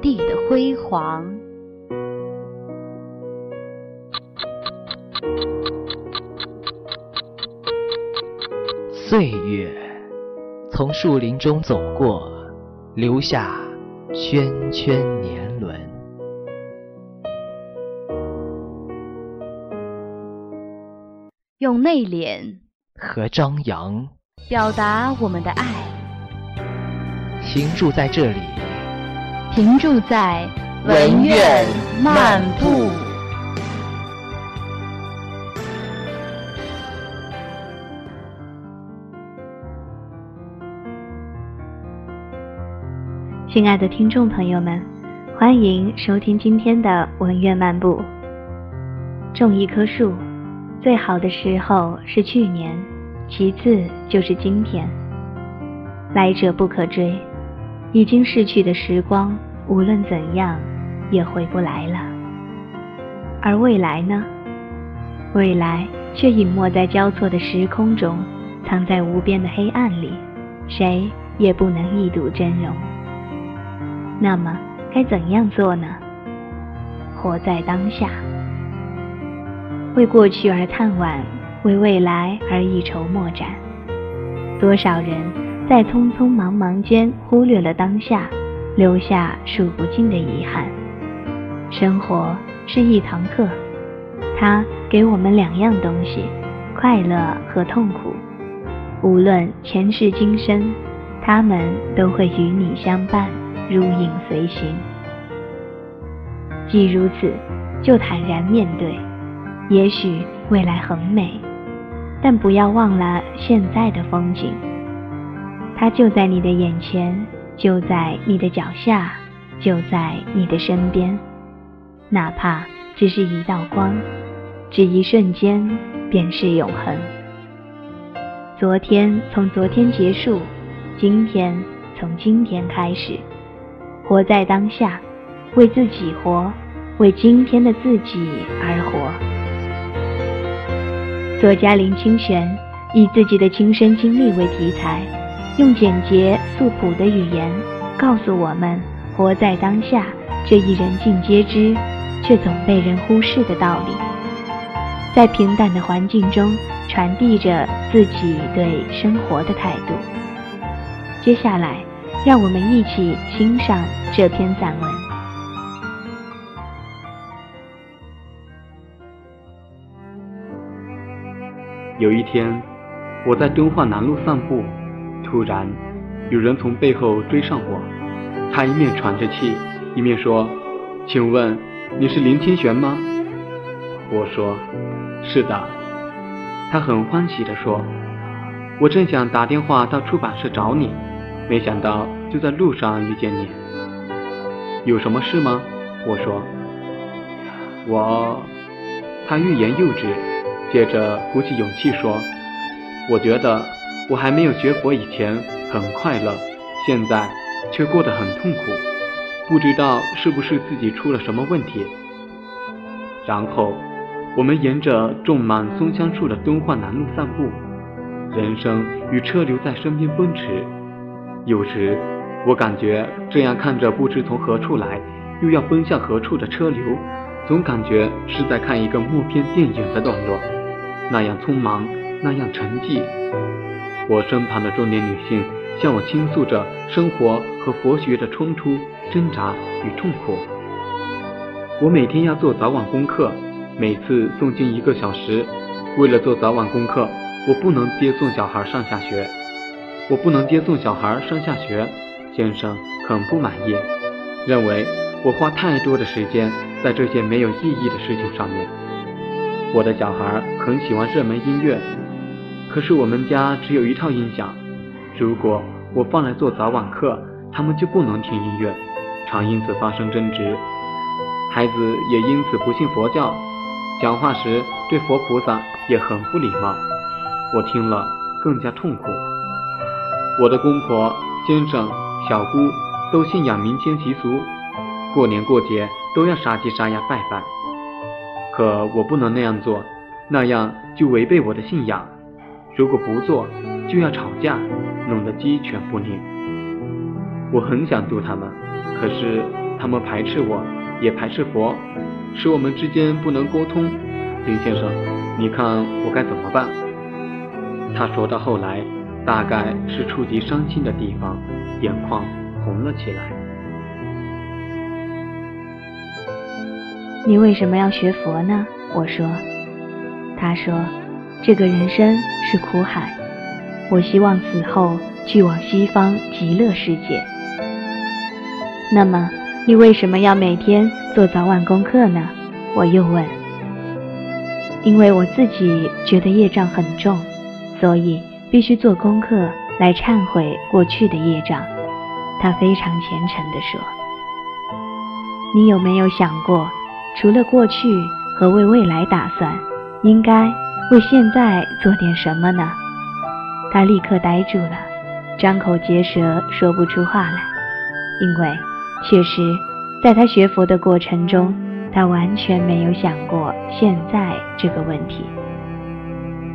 地的辉煌。岁月从树林中走过，留下圈圈年轮。用内敛和张扬表达我们的爱，停住在这里，停驻在文苑漫步。亲爱的听众朋友们，欢迎收听今天的文苑漫步。种一棵树，最好的时候是去年，其次就是今天。来者不可追，已经逝去的时光，无论怎样也回不来了。而未来呢？未来却隐没在交错的时空中，藏在无边的黑暗里，谁也不能一睹真容。那么该怎样做呢？活在当下，为过去而叹惋，为未来而一筹莫展。多少人在匆匆忙忙间忽略了当下，留下数不尽的遗憾。生活是一堂课，它给我们两样东西：快乐和痛苦。无论前世今生，他们都会与你相伴。如影随形。既如此，就坦然面对。也许未来很美，但不要忘了现在的风景。它就在你的眼前，就在你的脚下，就在你的身边。哪怕只是一道光，只一瞬间，便是永恒。昨天从昨天结束，今天从今天开始。活在当下，为自己活，为今天的自己而活。作家林清玄以自己的亲身经历为题材，用简洁素朴的语言，告诉我们活在当下这一人尽皆知，却总被人忽视的道理。在平淡的环境中，传递着自己对生活的态度。接下来。让我们一起欣赏这篇散文。有一天，我在敦化南路散步，突然有人从背后追上我，他一面喘着气，一面说：“请问你是林清玄吗？”我说：“是的。”他很欢喜地说：“我正想打电话到出版社找你。”没想到就在路上遇见你，有什么事吗？我说，我……他欲言又止，接着鼓起勇气说：“我觉得我还没有学佛以前很快乐，现在却过得很痛苦，不知道是不是自己出了什么问题。”然后我们沿着种满松香树的敦化南路散步，人生与车流在身边奔驰。有时，我感觉这样看着不知从何处来，又要奔向何处的车流，总感觉是在看一个默片电影的段落，那样匆忙，那样沉寂。我身旁的中年女性向我倾诉着生活和佛学的冲突、挣扎与痛苦。我每天要做早晚功课，每次诵经一个小时。为了做早晚功课，我不能接送小孩上下学。我不能接送小孩上下学，先生很不满意，认为我花太多的时间在这些没有意义的事情上面。我的小孩很喜欢热门音乐，可是我们家只有一套音响，如果我放来做早晚课，他们就不能听音乐，常因此发生争执，孩子也因此不信佛教，讲话时对佛菩萨也很不礼貌。我听了更加痛苦。我的公婆、先生、小姑都信仰民间习俗，过年过节都要杀鸡杀鸭拜拜。可我不能那样做，那样就违背我的信仰。如果不做，就要吵架，弄得鸡犬不宁。我很想渡他们，可是他们排斥我，也排斥佛，使我们之间不能沟通。林先生，你看我该怎么办？他说到后来。大概是触及伤心的地方，眼眶红了起来。你为什么要学佛呢？我说。他说，这个人生是苦海，我希望死后去往西方极乐世界。那么，你为什么要每天做早晚功课呢？我又问。因为我自己觉得业障很重，所以。必须做功课来忏悔过去的业障，他非常虔诚地说：“你有没有想过，除了过去和为未来打算，应该为现在做点什么呢？”他立刻呆住了，张口结舌说不出话来，因为确实在他学佛的过程中，他完全没有想过现在这个问题。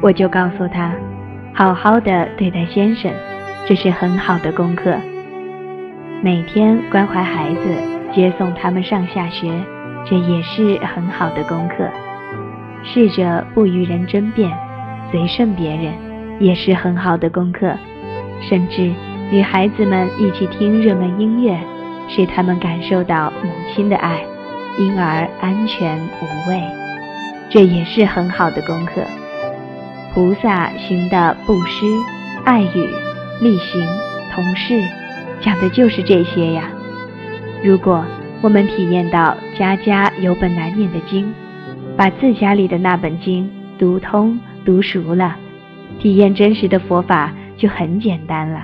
我就告诉他。好好的对待先生，这是很好的功课。每天关怀孩子，接送他们上下学，这也是很好的功课。试着不与人争辩，随顺别人，也是很好的功课。甚至与孩子们一起听热门音乐，使他们感受到母亲的爱，因而安全无畏，这也是很好的功课。菩萨行的布施、爱语、力行、同事，讲的就是这些呀。如果我们体验到家家有本难念的经，把自家里的那本经读通、读熟了，体验真实的佛法就很简单了。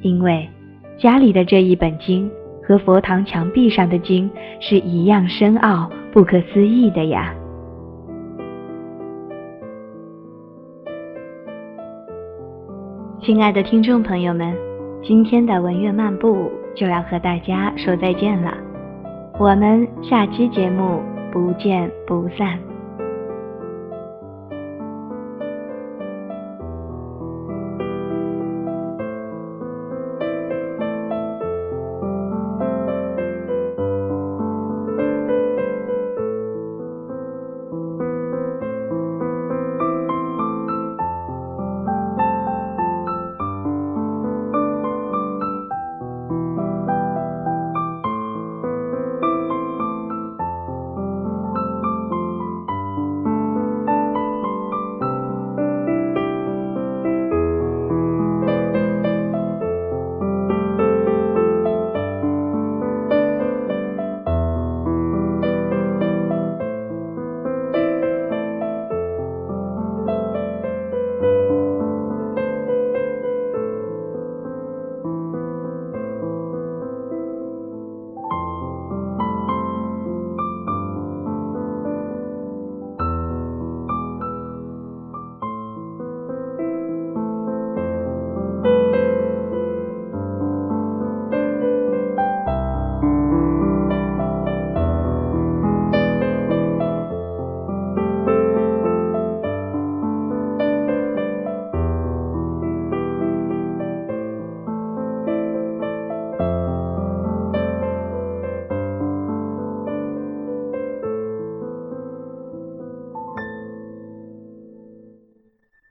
因为家里的这一本经和佛堂墙壁上的经是一样深奥、不可思议的呀。亲爱的听众朋友们，今天的文乐漫步就要和大家说再见了，我们下期节目不见不散。